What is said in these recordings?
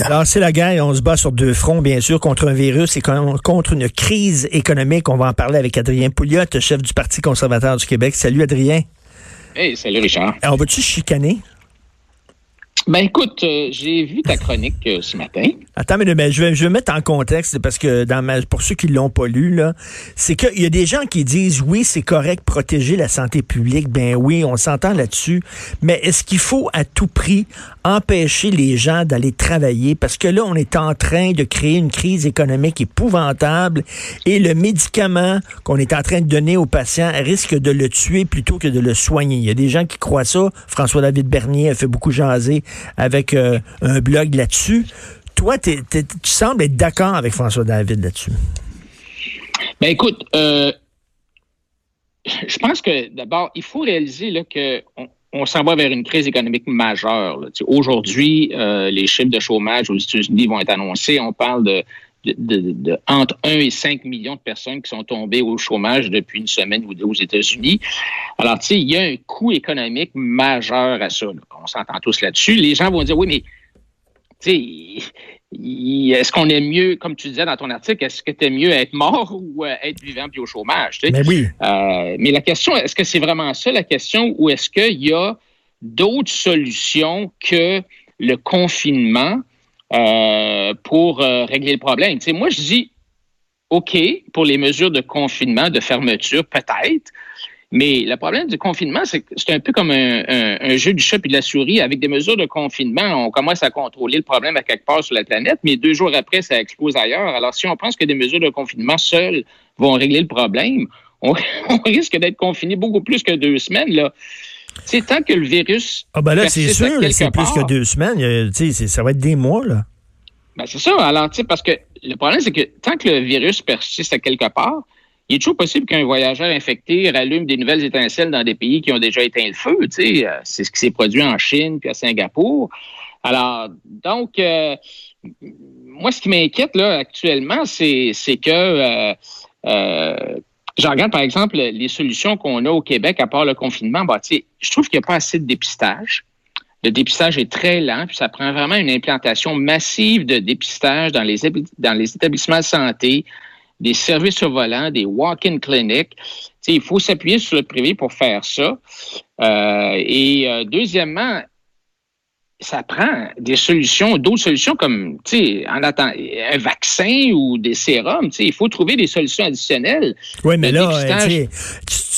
Alors, c'est la guerre. On se bat sur deux fronts, bien sûr, contre un virus et contre une crise économique. On va en parler avec Adrien Pouliot, chef du Parti conservateur du Québec. Salut, Adrien. Hey, salut, Richard. Alors, vas-tu chicaner? Ben écoute, euh, j'ai vu ta chronique euh, ce matin. Attends, mais, je, vais, je vais mettre en contexte parce que dans ma, pour ceux qui l'ont pas lu là, c'est qu'il y a des gens qui disent oui c'est correct protéger la santé publique. Ben oui, on s'entend là-dessus. Mais est-ce qu'il faut à tout prix empêcher les gens d'aller travailler parce que là on est en train de créer une crise économique épouvantable et le médicament qu'on est en train de donner aux patients risque de le tuer plutôt que de le soigner. Il y a des gens qui croient ça. François David Bernier a fait beaucoup jaser avec euh, un blog là-dessus. Toi, tu sembles être d'accord avec François David là-dessus. Ben écoute, euh, je pense que d'abord, il faut réaliser là, que on, s'en va vers une crise économique majeure. Aujourd'hui, euh, les chiffres de chômage aux États-Unis vont être annoncés. On parle de, de, entre 1 et 5 millions de personnes qui sont tombées au chômage depuis une semaine ou deux aux États-Unis. Alors, tu sais, il y a un coût économique majeur à ça. On s'entend tous là-dessus. Les gens vont dire, oui, mais est-ce qu'on est mieux, comme tu disais dans ton article, est-ce que tu es mieux être mort ou euh, être vivant puis au chômage? Mais oui. Euh, mais la question, est-ce que c'est vraiment ça la question ou est-ce qu'il y a d'autres solutions que le confinement euh, pour régler le problème? moi, je dis OK pour les mesures de confinement, de fermeture, peut-être. Mais le problème du confinement, c'est que c'est un peu comme un, jeu du chat et de la souris. Avec des mesures de confinement, on commence à contrôler le problème à quelque part sur la planète, mais deux jours après, ça explose ailleurs. Alors, si on pense que des mesures de confinement seules vont régler le problème, on, risque d'être confiné beaucoup plus que deux semaines. Là. C'est tant que le virus. Ah, ben là, c'est sûr, c'est plus que deux semaines. ça va être des mois, là. Ben, c'est ça. Alors, tu sais, parce que le problème, c'est que tant que le virus persiste à quelque part, il est toujours possible qu'un voyageur infecté rallume des nouvelles étincelles dans des pays qui ont déjà éteint le feu. Euh, c'est ce qui s'est produit en Chine puis à Singapour. Alors, donc, euh, moi, ce qui m'inquiète là actuellement, c'est que euh, euh, je regarde, par exemple, les solutions qu'on a au Québec à part le confinement. Bah, je trouve qu'il n'y a pas assez de dépistage. Le dépistage est très lent, puis ça prend vraiment une implantation massive de dépistage dans les établissements de santé, des services au volant, des walk-in clinics. il faut s'appuyer sur le privé pour faire ça. Euh, et euh, deuxièmement, ça prend des solutions, d'autres solutions comme, tu sais, en attendant un vaccin ou des sérums, tu sais, il faut trouver des solutions additionnelles. Oui, mais là, tu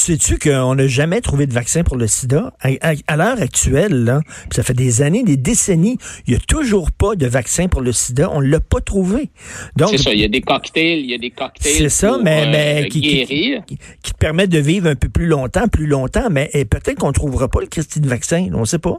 sais-tu qu'on n'a jamais trouvé de vaccin pour le sida? À, l'heure actuelle, là, ça fait des années, des décennies, il n'y a toujours pas de vaccin pour le sida. On ne l'a pas trouvé. C'est ça, il y a des cocktails, il y a des cocktails C'est ça, mais, mais euh, qui, guérir. Qui, te permettent de vivre un peu plus longtemps, plus longtemps, mais peut-être qu'on ne trouvera pas le Christy de vaccin, on ne sait pas.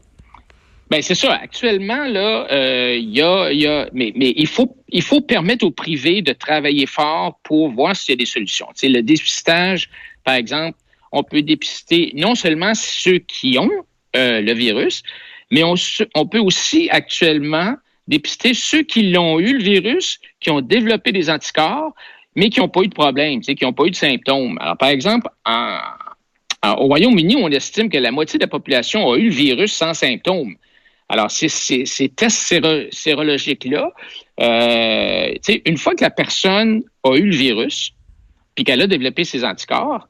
Ben c'est ça. Actuellement là, euh, il y, a, y a, mais, mais il faut il faut permettre au privé de travailler fort pour voir s'il y a des solutions. Le dépistage, par exemple, on peut dépister non seulement ceux qui ont euh, le virus, mais on, peut aussi actuellement dépister ceux qui l'ont eu le virus, qui ont développé des anticorps, mais qui n'ont pas eu de problème, qui n'ont pas eu de symptômes. Alors par exemple, au Royaume-Uni, on estime que la moitié de la population a eu le virus sans symptômes. Alors, ces, ces, tests sérologiques-là, euh, une fois que la personne a eu le virus, puis qu'elle a développé ses anticorps,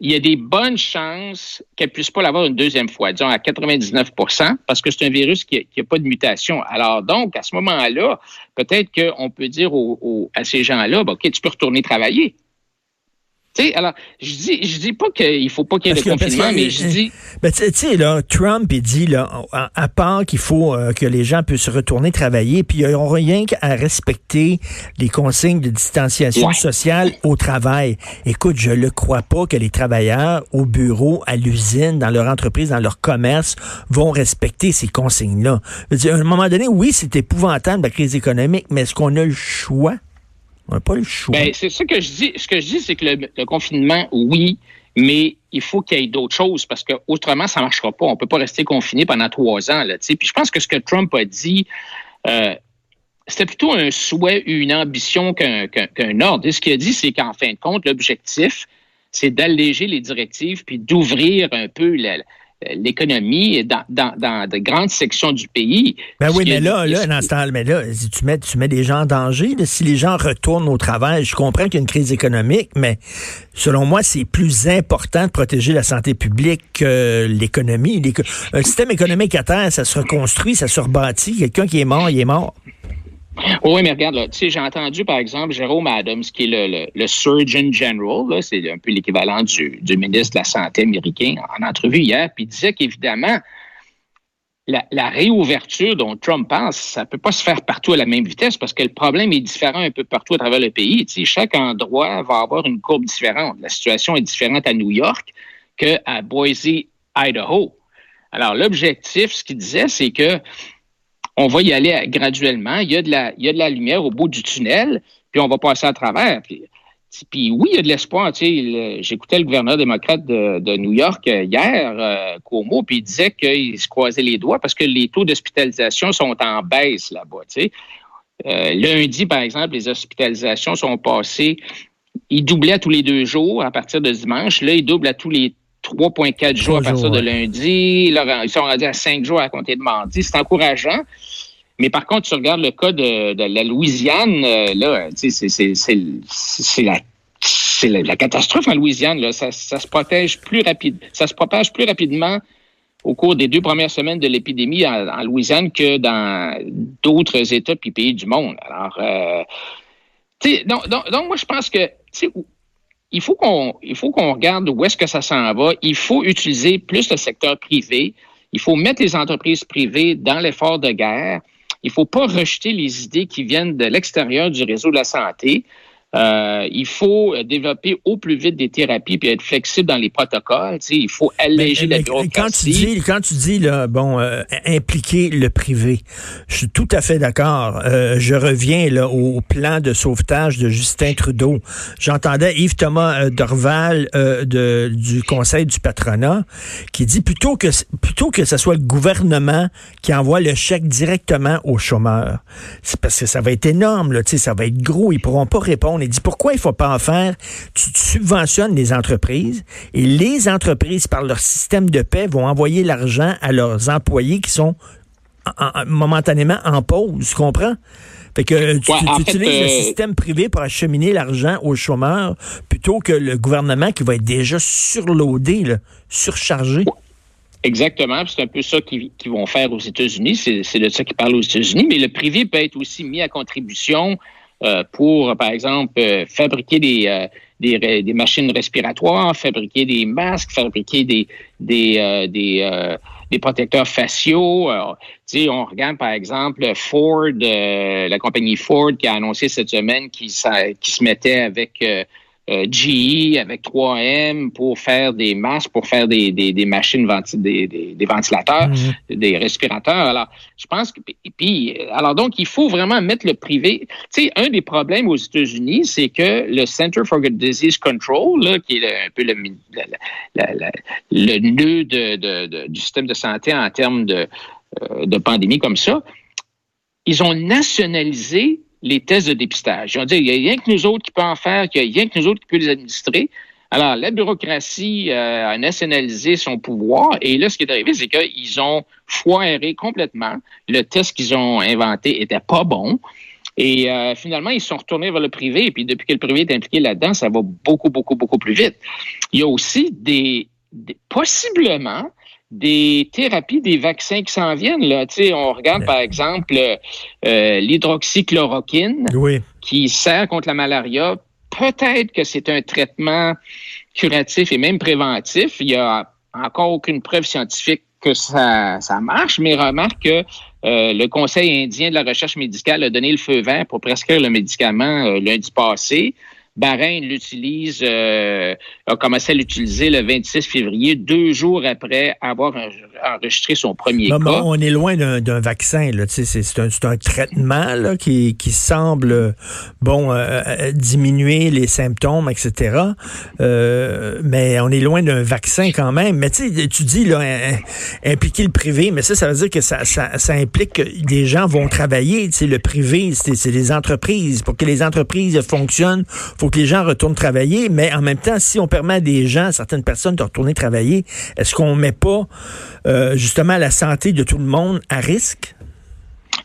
il y a des bonnes chances qu'elle puisse pas l'avoir une deuxième fois, disons à 99% parce que c'est un virus qui n'a pas de mutation. Alors donc, à ce moment-là, peut-être qu'on peut dire à ces gens-là, OK, tu peux retourner travailler alors, je dis, je dis pas qu'il faut pas qu'il y ait de confinement, mais je dis. Ben, tu sais, là, Trump, il dit, là, à, part qu'il faut euh, que les gens puissent retourner travailler, puis ils n'ont rien qu'à respecter les consignes de distanciation sociale au travail. Écoute, je le crois pas que les travailleurs au bureau, à l'usine, dans leur entreprise, dans leur commerce, vont respecter ces consignes-là. À un moment donné, oui, c'est épouvantable, la crise économique, mais est-ce qu'on a le choix? On n'a pas le choix. Ben, c'est ça que je dis. Ce que je dis, c'est que le, confinement, oui, mais il faut qu'il y ait d'autres choses parce que autrement, ça ne marchera pas. On ne peut pas rester confiné pendant trois ans. Là, Puis je pense que ce que Trump a dit, euh, c'était plutôt un souhait, une ambition qu'un ordre. Et ce qu'il a dit, c'est qu'en fin de compte, l'objectif, c'est d'alléger les directives puis d'ouvrir un peu la, l'économie dans, dans, dans, de grandes sections du pays. Ben oui, mais là, là, dans ce temps, mais là, tu mets, tu mets des gens en danger. si les gens retournent au travail, je comprends qu'il y a une crise économique, mais selon moi, c'est plus important de protéger la santé publique que l'économie. Un système économique à terre, ça se reconstruit, ça se rebâtit. Quelqu'un qui est mort, il est mort. Oui, mais regarde, là, tu sais, j'ai entendu, par exemple, Jérôme Adams, qui est le, le, Surgeon General, c'est un peu l'équivalent du, du, ministre de la Santé américain, en entrevue hier, puis il disait qu'évidemment, la, réouverture dont Trump pense, ça ne peut pas se faire partout à la même vitesse parce que le problème est différent un peu partout à travers le pays. Chaque endroit va avoir une courbe différente. La situation est différente à New York qu'à Boise, Idaho. Alors, l'objectif, ce qu'il disait, c'est que on va y aller graduellement. Il y, a de la, lumière au bout du tunnel, puis on va passer à travers. Puis, oui, il y a de l'espoir. J'écoutais le gouverneur démocrate de, New York euh, hier, euh, Cuomo, puis il disait qu'il se croisait les doigts parce que les taux d'hospitalisation sont en baisse là-bas. Euh, lundi, par exemple, les hospitalisations sont passées, ils doublaient tous les deux jours à partir de dimanche. Là, ils doublent à tous les 3,4 jours à partir de lundi. Là, ils sont rendus à 5 jours à compter de mardi. C'est encourageant. Mais par contre, tu regardes le cas de, la Louisiane, euh, là, c'est la c'est la, catastrophe en Louisiane. Là. Ça, se protège plus rapide, ça se propage plus rapidement au cours des deux premières semaines de l'épidémie en, Louisiane que dans d'autres États et pays du monde. Alors, euh, donc, donc, donc, moi, je pense que il faut qu'on il faut qu'on regarde où est-ce que ça s'en va. Il faut utiliser plus le secteur privé. Il faut mettre les entreprises privées dans l'effort de guerre. Il faut pas rejeter les idées qui viennent de l'extérieur du réseau de la santé. Euh, il faut développer au plus vite des thérapies puis être flexible dans les protocoles. Tu il faut alléger la bureaucratie. Quand tu dis, quand tu dis là, bon, euh, impliquer le privé, je suis tout à fait d'accord. Euh, je reviens là au plan de sauvetage de Justin Trudeau. J'entendais Yves Thomas Dorval de, du Conseil du patronat qui dit plutôt que plutôt que ce soit le gouvernement qui envoie le chèque directement aux chômeurs, c'est parce que ça va être énorme là, tu sais, ça va être gros, ils pourront pas répondre on a dit pourquoi il ne faut pas en faire? Tu, subventionnes les entreprises et les entreprises, par leur système de paix, vont envoyer l'argent à leurs employés qui sont momentanément en pause. Tu comprends? Fait que tu, utilises le euh, système privé pour acheminer l'argent aux chômeurs plutôt que le gouvernement qui va être déjà surloadé, surchargé. Exactement, c'est un peu ça qu'ils vont faire aux États-Unis. C'est de ça qu'ils parlent aux États-Unis, mais le privé peut être aussi mis à contribution euh, pour, par exemple, euh, fabriquer des, euh, des, des, machines respiratoires, fabriquer des masques, fabriquer des, des, des, des protecteurs faciaux. sais, on regarde, par exemple, Ford, la compagnie Ford qui a annoncé cette semaine qu'il qui se mettait avec euh, GE avec 3M pour faire des masques, pour faire des, des, des machines des, des, ventilateurs, mhm. des respirateurs. Alors, je pense que puis alors donc il faut vraiment mettre le privé. Tu sais, un des problèmes aux États-Unis, c'est que le Center for Disease Control, là, qui est un peu le, le, nœud de, de, du système de santé en termes de, euh, de pandémie comme ça, ils ont nationalisé les tests de dépistage. Ils ont dit, il n'y a rien que nous autres qui peut en faire, il n'y a rien que nous autres qui peut les administrer. Alors, la bureaucratie euh, a nationalisé son pouvoir et là, ce qui est arrivé, c'est qu'ils ont foiré complètement. Le test qu'ils ont inventé était pas bon. Et euh, finalement, ils sont retournés vers le privé. Et puis, depuis que le privé est impliqué là-dedans, ça va beaucoup, beaucoup, beaucoup plus vite. Il y a aussi des possiblement des thérapies, des vaccins qui s'en viennent. Là. sais, on regarde, par exemple, euh, l'hydroxychloroquine, qui sert contre la malaria, peut-être que c'est un traitement curatif et même préventif. Il y a encore aucune preuve scientifique que ça, ça marche, mais remarque que euh, le Conseil indien de la recherche médicale a donné le feu vert pour prescrire le médicament euh, lundi passé. Bahreïn l'utilise, euh, a commencé à l'utiliser le 26 février, deux jours après avoir enregistré son premier cas. on est loin d'un vaccin. C'est un, un, traitement là, qui, qui semble bon euh, euh, diminuer les symptômes, etc. Euh, mais on est loin d'un vaccin quand même. Mais tu dis là, impliquer le privé, mais ça, ça veut dire que ça, ça, ça implique que des gens vont travailler. Le privé, c'est les entreprises. Pour que les entreprises fonctionnent, faut que les gens retournent travailler, mais en même temps, si on permet à des gens, certaines personnes, de retourner travailler, est-ce qu'on met pas euh, justement la santé de tout le monde à risque?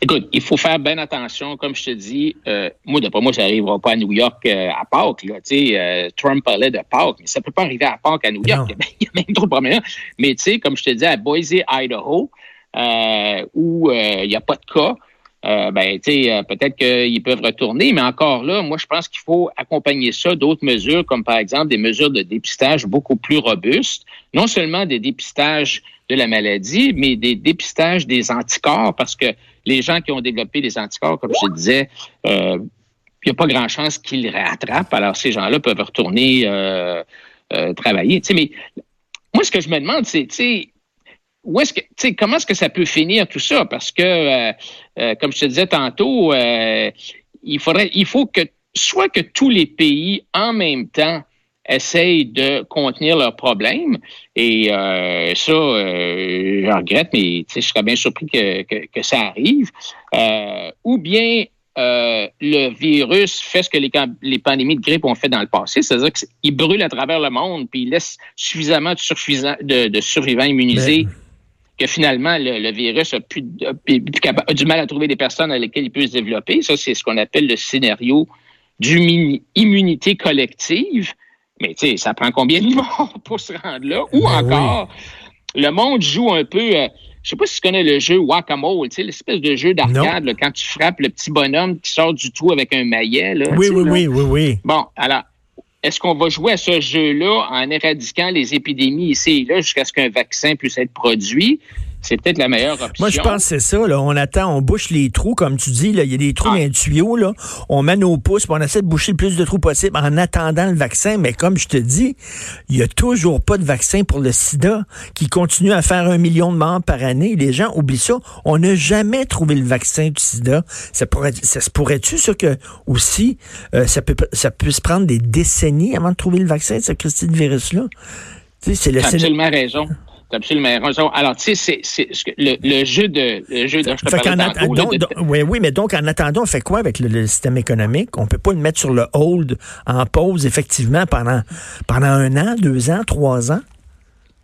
Écoute, il faut faire bien attention, comme je te dis. Euh, moi, d'après moi, ça n'arrivera pas à New York euh, à Pâques. Là, euh, Trump parlait de Pâques, mais ça ne peut pas arriver à Pâques à New York. Il y, a même trop de problèmes. Mais tu sais, comme je te dis, à Boise, Idaho, où il n'y a pas de cas, euh, ben, euh, peut-être qu'ils peuvent retourner, mais encore là, moi, je pense qu'il faut accompagner ça d'autres mesures, comme par exemple des mesures de dépistage beaucoup plus robustes, non seulement des dépistages de la maladie, mais des dépistages des anticorps, parce que les gens qui ont développé des anticorps, comme je disais, euh, il n'y a pas grand chance qu'ils rattrapent. Alors, ces gens-là peuvent retourner euh, travailler. Tu sais, mais moi, ce que je me demande, c'est, où est-ce que, comment est-ce que ça peut finir tout ça? Parce que, euh, euh, comme je te disais tantôt, euh, il faudrait, il faut que soit que tous les pays en même temps essayent de contenir leurs problèmes, et ça, je regrette, mais je serais bien surpris que, que, ça arrive, ou bien le virus fait ce que les, les, pandémies de grippe ont fait dans le passé, c'est-à-dire qu'il brûle à travers le monde, puis il laisse suffisamment de, de, survivants immunisés. Ben, que finalement le, virus a, plus, du mal à trouver des personnes à lesquelles il peut se développer. Ça, c'est ce qu'on appelle le scénario d'immunité collective. Mais tu sais, ça prend combien de morts pour se rendre là? Ou ben encore, le monde joue un peu. Je euh, je sais pas si tu connais le jeu Whack-A-Mole, tu sais, l'espèce de jeu d'arcade, quand tu frappes le petit bonhomme qui sort du trou avec un maillet. Là, oui, oui, oui, oui, oui. Bon, alors, est-ce qu'on va jouer à ce jeu-là en éradiquant les épidémies ici et là jusqu'à ce qu'un vaccin puisse être produit? C'est peut-être la meilleure option. Moi, je pense que c'est ça. Là. On attend, on bouche les trous, comme tu dis. Là. Il y a des trous ah. dans les tuyaux. Là. On met nos pouces, on essaie de boucher le plus de trous possible en attendant le vaccin. Mais comme je te dis, il n'y a toujours pas de vaccin pour le sida qui continue à faire un million de morts par année. Les gens oublient ça. On n'a jamais trouvé le vaccin du sida. Ça, pourrait, ça se pourrait-tu, ça, que aussi, euh, ça, peut, ça puisse prendre des décennies avant de trouver le vaccin de ce Christine virus-là? C'est le absolument raison absolument raison. Alors, tu sais, c'est le, le, jeu de le jeu de, je oui, oui, mais donc en attendant, on fait quoi avec le, système économique? On peut pas le mettre sur le hold en pause, effectivement, pendant pendant un an, deux ans, trois ans?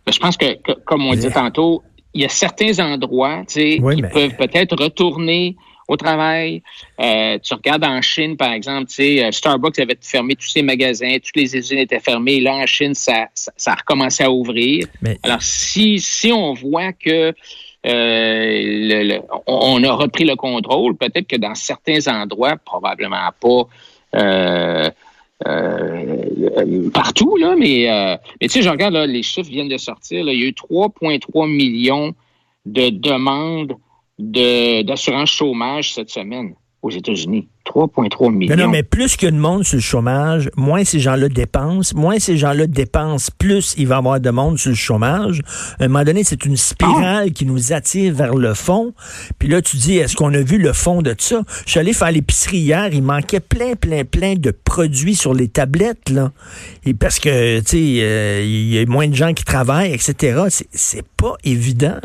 Ben, je pense que, comme on dit tantôt, il y a certains endroits tu sais, qui peuvent peut-être retourner au travail. Euh, tu regardes en Chine, par exemple, tu sais, euh, Starbucks avait fermé tous ses magasins, toutes les usines étaient fermées. Là, en Chine, ça, ça, a recommencé à ouvrir. Alors, si, si on voit que euh, on a repris le contrôle, peut-être que dans certains endroits, probablement pas euh, partout, là, mais, mais tu sais, je regarde, là, les chiffres viennent de sortir. Là, il y a eu 3,3 millions de demandes d'assurance chômage cette semaine aux États-Unis. 3,3 millions. Non, non, mais plus qu'il y a de monde sur le chômage, moins ces gens-là dépensent. Moins ces gens-là dépensent, plus il va y avoir de monde sur le chômage. À un moment donné, c'est une spirale qui nous attire vers le fond. Puis là, tu dis, est-ce qu'on a vu le fond de ça? Je suis allé faire l'épicerie hier, il manquait plein, plein, plein de produits sur les tablettes, là. Et parce que, tu sais, euh, il y a moins de gens qui travaillent, etc. C'est pas évident.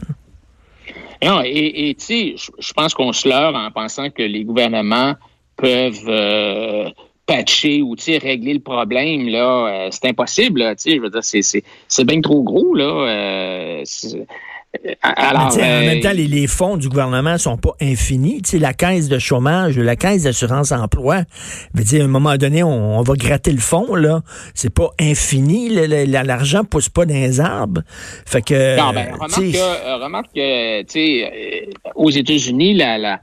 Non, et tu sais, je pense qu'on se leurre en pensant que les gouvernements peuvent euh, patcher ou régler le problème. là, euh, c'est impossible. Là, je veux dire, c'est bien trop gros. Là, euh, alors, en même temps, les, fonds du gouvernement sont pas infinis. sais, la caisse de chômage, la caisse d'assurance emploi, veut dire, à un moment donné, on, va gratter le fond, là. C'est pas infini. L'argent pousse pas dans les arbres. Fait que. Non, ben, remarque que, tu sais, aux États-Unis, la, la,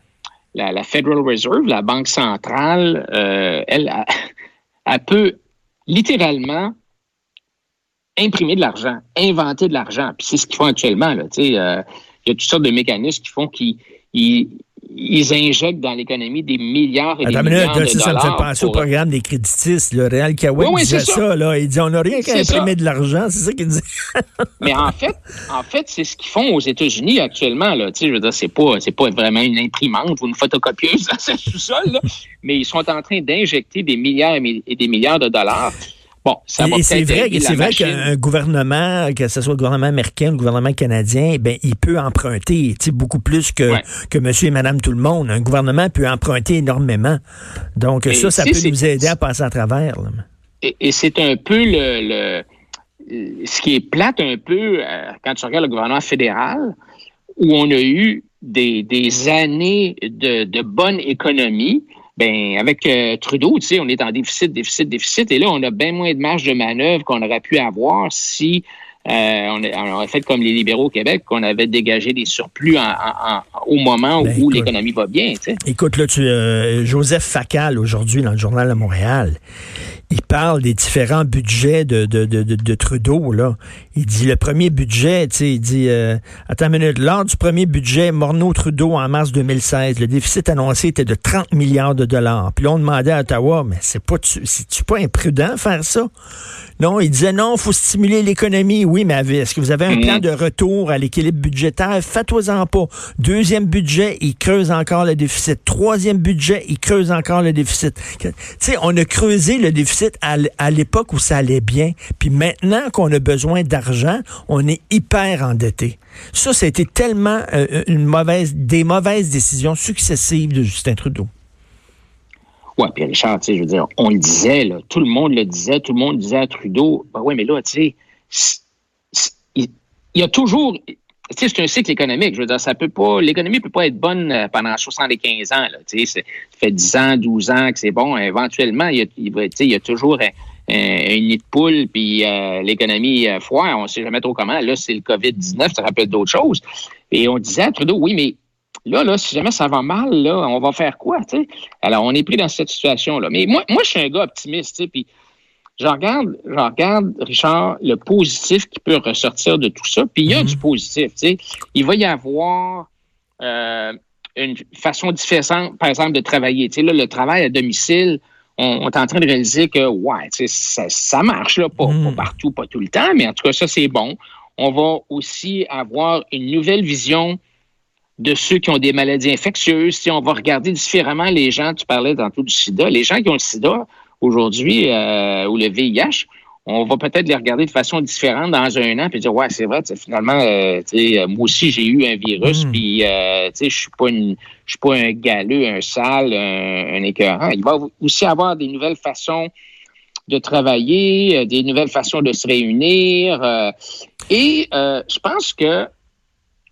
la, Federal Reserve, la Banque centrale, euh, elle, elle peut littéralement imprimer de l'argent, inventer de l'argent. Puis c'est ce qu'ils font actuellement. Là, euh, il y a toutes sortes de mécanismes qui font qu'ils ils injectent dans l'économie des milliards et des milliards de dollars. Ça me fait penser au programme des créditistes. Le Réal Kawek oui, oui, disait ça. ça. là. Il dit on n'a rien qu'à imprimer de l'argent. C'est ça qu'il dit. Mais en fait, en fait, c'est ce qu'ils font aux États-Unis actuellement. Là. Je veux dire, c'est pas, c'est pas vraiment une imprimante ou une photocopieuse dans ce sous-sol, mais ils sont en train d'injecter des milliards et des milliards de dollars Bon, ça va Et c'est vrai, c'est vrai qu'un gouvernement, que ce soit le gouvernement américain ou le gouvernement canadien, ben il peut emprunter, beaucoup plus que Ouais. que Monsieur et Madame tout le monde. Un gouvernement peut emprunter énormément. Donc Et ça, ça peut nous aider à passer à travers. là. Et, et c'est un peu le, le- ce qui est plate un peu euh, quand tu regardes le gouvernement fédéral, où on a eu des, des années de, de bonne économie. Ben, avec euh, Trudeau, tu sais, on est en déficit, déficit, déficit, et là, on a bien moins de marge de manœuvre qu'on aurait pu avoir si euh, on, a- on fait comme les libéraux au Québec, qu'on avait dégagé des surplus en- en- en- au moment Ben, où l'économie va bien, tu sais. Écoute, là, tu, euh, Joseph Facal, aujourd'hui, dans le Journal de Montréal, il parle des différents budgets de, de, de, de- de Trudeau, là. Il dit le premier budget, tu sais, il dit, euh, attends une minute, lors du premier budget Morneau-Trudeau en mars 2016, le déficit annoncé était de 30 milliards de dollars. Puis là, on demandait à Ottawa, mais c'est pas, c'est-tu pas imprudent faire ça? Non, il disait non, faut stimuler l'économie. Oui, mais est-ce que vous avez un Mhm. plan de retour à l'équilibre budgétaire? Faites-en pas. Deuxième budget, il creuse encore le déficit. Troisième budget, il creuse encore le déficit. Tu sais, on a creusé le déficit à, l'époque où ça allait bien. Puis maintenant qu'on a besoin d'argent, on est hyper endetté. Ça, été tellement euh, une mauvaise, des mauvaises décisions successives de Justin Trudeau. Ouais, puis Richard, tu sais, je veux dire, on le disait, tout le monde le disait, tout le monde disait à Trudeau, ben oui, mais là, tu sais, il y a toujours, c'est un cycle économique. Je veux dire, ça peut pas, l'économie peut pas être bonne euh, pendant 75 ans, là, ça fait 10 ans, 12 ans que c'est bon. Éventuellement, il y a, il y a toujours un, un- une nid de poule, puis euh, l'économie euh, foire, on sait jamais trop comment. Là, c'est le COVID-19, ça rappelle d'autres choses. Et on disait Trudeau, oui, mais Là, là, si jamais ça va mal, là, on va faire quoi? Alors, on est pris dans cette situation-là. Mais moi, moi, je suis un gars optimiste, puis je regarde, je regarde, Richard, le positif qui peut ressortir de tout ça. Puis il y a Mhm. du positif. Il va y avoir euh, une façon différente, par exemple, de travailler. Là, le travail à domicile, on, on est en train de réaliser que, ouais, ça, ça marche, là, pas, Mhm. pas partout, pas tout le temps, mais en tout cas, ça, c'est bon. On va aussi avoir une nouvelle vision de ceux qui ont des maladies infectieuses. Si on va regarder différemment les gens, tu parlais tantôt du sida, les gens qui ont le sida aujourd'hui euh, ou le VIH, on va peut-être les regarder de façon différente dans un an puis dire ouais c'est vrai finalement euh, euh, moi aussi j'ai eu un virus Mm. puis euh, je suis pas une je suis pas un galeux un sale un, un écœurant il va aussi avoir des nouvelles façons de travailler euh, des nouvelles façons de se réunir euh, et euh, je pense que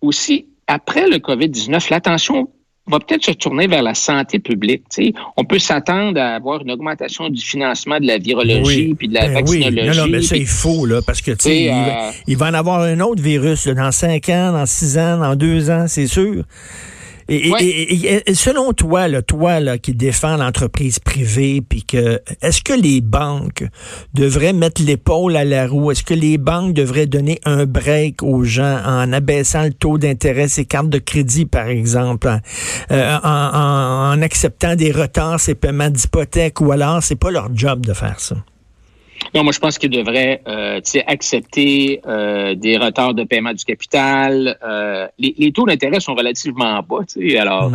aussi après le COVID-19 l'attention va peut-être se tourner vers la santé publique. tu sais. On peut s'attendre à avoir une augmentation du financement de la virologie puis de la Ben oui. vaccinologie. Non, non, mais ça, il faut, là, parce que, il, va- euh, il va en avoir un autre virus là, dans cinq ans, dans six ans, dans deux ans, c'est sûr. Et, et- Ouais. et- et- et selon toi, là, toi là, qui défends l'entreprise privée, puis que est-ce que les banques devraient mettre l'épaule à la roue? Est-ce que les banques devraient donner un break aux gens en abaissant le taux d'intérêt, ces cartes de crédit, par exemple, hein, euh, en, en- en acceptant des retards, ces paiements d'hypothèque, ou alors c'est pas leur job de faire ça? Non, moi, je pense qu'ils devraient euh, tu sais, accepter euh, des retards de paiement du capital. Euh, les, les taux d'intérêt sont relativement bas. tu sais. Alors,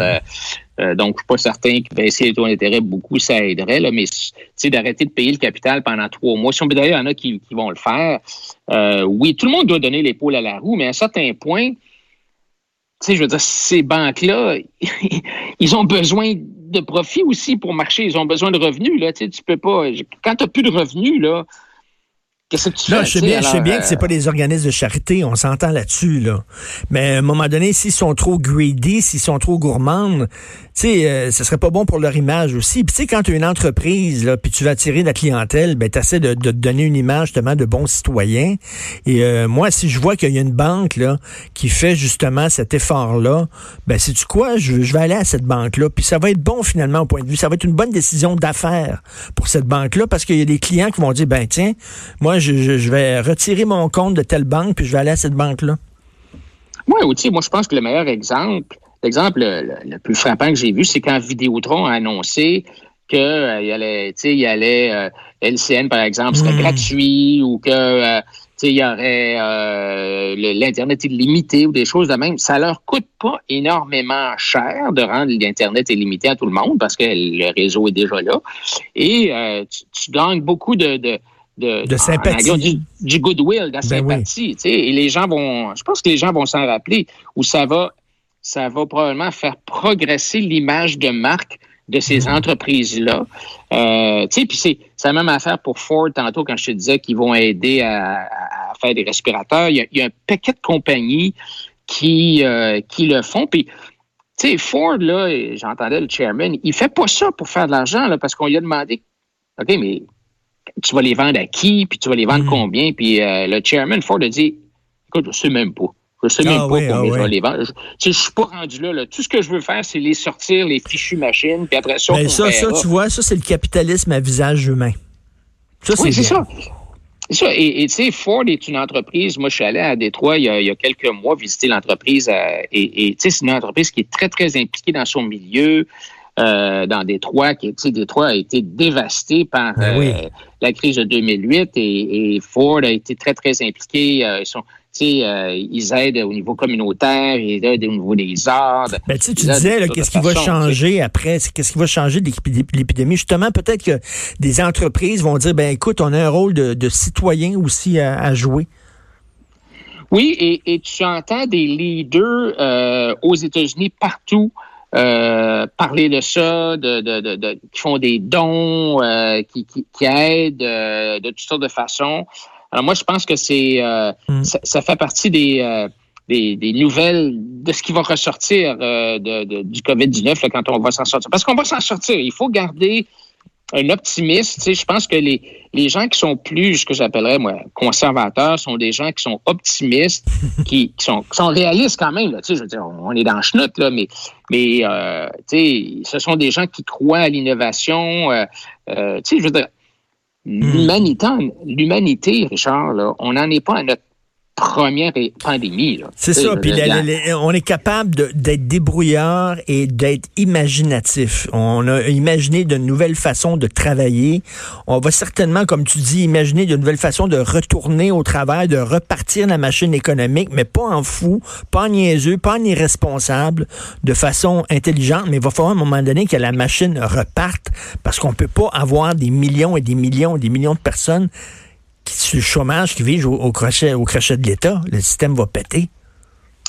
euh, donc, je suis pas certain que baisser les taux d'intérêt beaucoup, ça aiderait. Là, mais tu sais, d'arrêter de payer le capital pendant trois mois. Si on d'ailleurs, il y en a qui, qui vont le faire. Euh, oui, tout le monde doit donner l'épaule à la roue, mais à un certain point, tu sais, je veux dire, ces banques-là, ils ont besoin de profit aussi pour marcher. Ils ont besoin de revenus. Là. Tu sais, tu peux pas. Quand tu n'as plus de revenus, là, qu'est-ce que tu Là, fais? je sais bien, je sais Alors, bien que c'est euh, pas des organismes de charité, on s'entend là-dessus, là. Mais à un moment donné, s'ils sont trop greedy, s'ils sont trop gourmandes, sais, euh, ce serait pas bon pour leur image aussi. Puis tu sais, quand tu es une entreprise, puis tu vas attirer la clientèle, ben tu essaies de, de, te donner une image justement de bon citoyen. Et euh, moi, si je vois qu'il y a une banque là qui fait justement cet effort-là, ben c'est tu quoi, je, vais aller à cette banque-là. Puis ça va être bon finalement au point de vue. Ça va être une bonne décision d'affaires pour cette banque-là parce qu'il y a des clients qui vont dire, ben tiens, moi je vais retirer mon compte de telle banque puis je vais aller à cette banque-là. Oui, aussi, moi je pense que le meilleur exemple L'exemple le, plus frappant que j'ai vu, c'est quand Vidéotron a annoncé qu'il euh, y allait, il y allait euh, LCN, par exemple, serait hmm. gratuit ou que euh, il y aurait l'Internet illimité ou des choses de même. Ça leur coûte pas énormément cher de rendre l'Internet illimité à tout le monde parce que le réseau est déjà là. Et tu, gagnes beaucoup de, de de, sympathie. Du, goodwill, de la ben sympathie. Et les gens vont, je pense que les gens vont s'en rappeler où ça va ça va probablement faire progresser l'image de marque de ces mhm. entreprises-là. Euh, tu sais, puis c'est, la même affaire pour Ford tantôt quand je te disais qu'ils vont aider à, faire des respirateurs. Il y, a, un paquet de compagnies qui, euh, qui le font. Puis, tu sais, Ford, là, j'entendais le chairman, il fait pas ça pour faire de l'argent, là, parce qu'on lui a demandé, OK, mais tu vas les vendre à qui, puis tu vas les vendre mhm. combien? Puis euh, le chairman Ford a dit, écoute, je sais même pas. Je sais même ah pas combien je vais les vendre. Je, ne suis pas rendu là, Tout ce que je veux faire, c'est les sortir, les fichues machines, puis après ça, ben, ça, ça, tu vois, ça, c'est le capitalisme à visage humain. Ça, oui, c'est ça. Ça, et tu sais, Ford est une entreprise. Moi, je suis allé à Détroit il y a, quelques mois visiter l'entreprise. Euh, et tu sais, c'est une entreprise qui est très, très impliquée dans son milieu. Euh, dans Détroit, qui, tu sais, Détroit a été dévasté par ben euh, la crise de 2008 et, Ford a été très, très impliqué. ils sont, euh, ils aident au niveau communautaire, ils aident au niveau des ordres. Ben, tu disais, qu'est-ce qui va changer après? Qu'est-ce qui va changer de l'épidémie? Justement, peut-être que des entreprises vont dire, ben écoute, on a un rôle de, citoyen aussi à, jouer. Oui, et, tu entends des leaders euh, aux États-Unis partout euh, parler de ça, de, qui font des dons, qui, qui, aident de toutes sortes de façons. Alors moi, je pense que c'est euh, hmm. ça, fait partie euh, des, des, nouvelles de ce qui va ressortir euh, de, du COVID-19 quand on va s'en sortir. Parce qu'on va s'en sortir. Il faut garder un optimiste. Tu sais, je pense que les, les gens qui sont plus, ce que j'appellerais moi, conservateurs, sont des gens qui sont optimistes, qui, qui, sont, qui sont réalistes quand même. Là, tu sais, je veux dire, on est dans le chenoute, là, mais, mais tu sais, ce sont des gens qui croient à l'innovation. tu sais, je veux dire, L'humanité, l'humanité, Richard, là, on n'en est pas à notre première pandémie. C'est ça. Puis on est capable d'être débrouillard et d'être imaginatif. On a imaginé de nouvelles façons de travailler. On va certainement, comme tu dis, imaginer de nouvelles façons de retourner au travail, de repartir la machine économique, mais pas en fou, pas en niaiseux, pas en irresponsable, de façon intelligente. Mais il va falloir à un moment donné que la machine reparte parce qu'on peut pas avoir des millions et des millions et des millions de personnes qui, le chômage qui vivent au, crochet, au crochet de l'État. Le système va péter.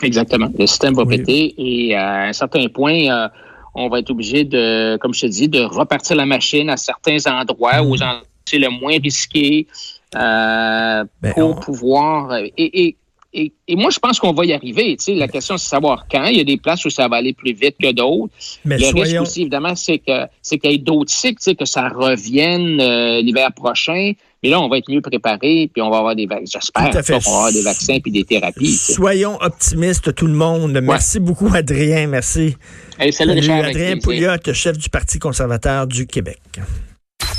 Exactement. Le système va péter et à un certain point, euh, on va être obligé de, comme je te dis, de repartir la machine à certains endroits où hmm. c'est le moins risqué euh, ben, pour pouvoir. Et, et, et, moi, je pense qu'on va y arriver. Tu sais, la question, c'est de savoir quand. Il y a des places où ça va aller plus vite que d'autres. Mais le risque aussi, évidemment, c'est que c'est qu'il y ait d'autres cycles, tu sais, que ça revienne euh, l'hiver prochain. Mais là, on va être mieux préparé, puis on va avoir des vaccins. J'espère qu'on va avoir des vaccins puis des thérapies. Soyons optimistes, tout le monde. Merci beaucoup, Adrien. Merci. salut, Adrien Pouliot, chef du Parti conservateur du Québec.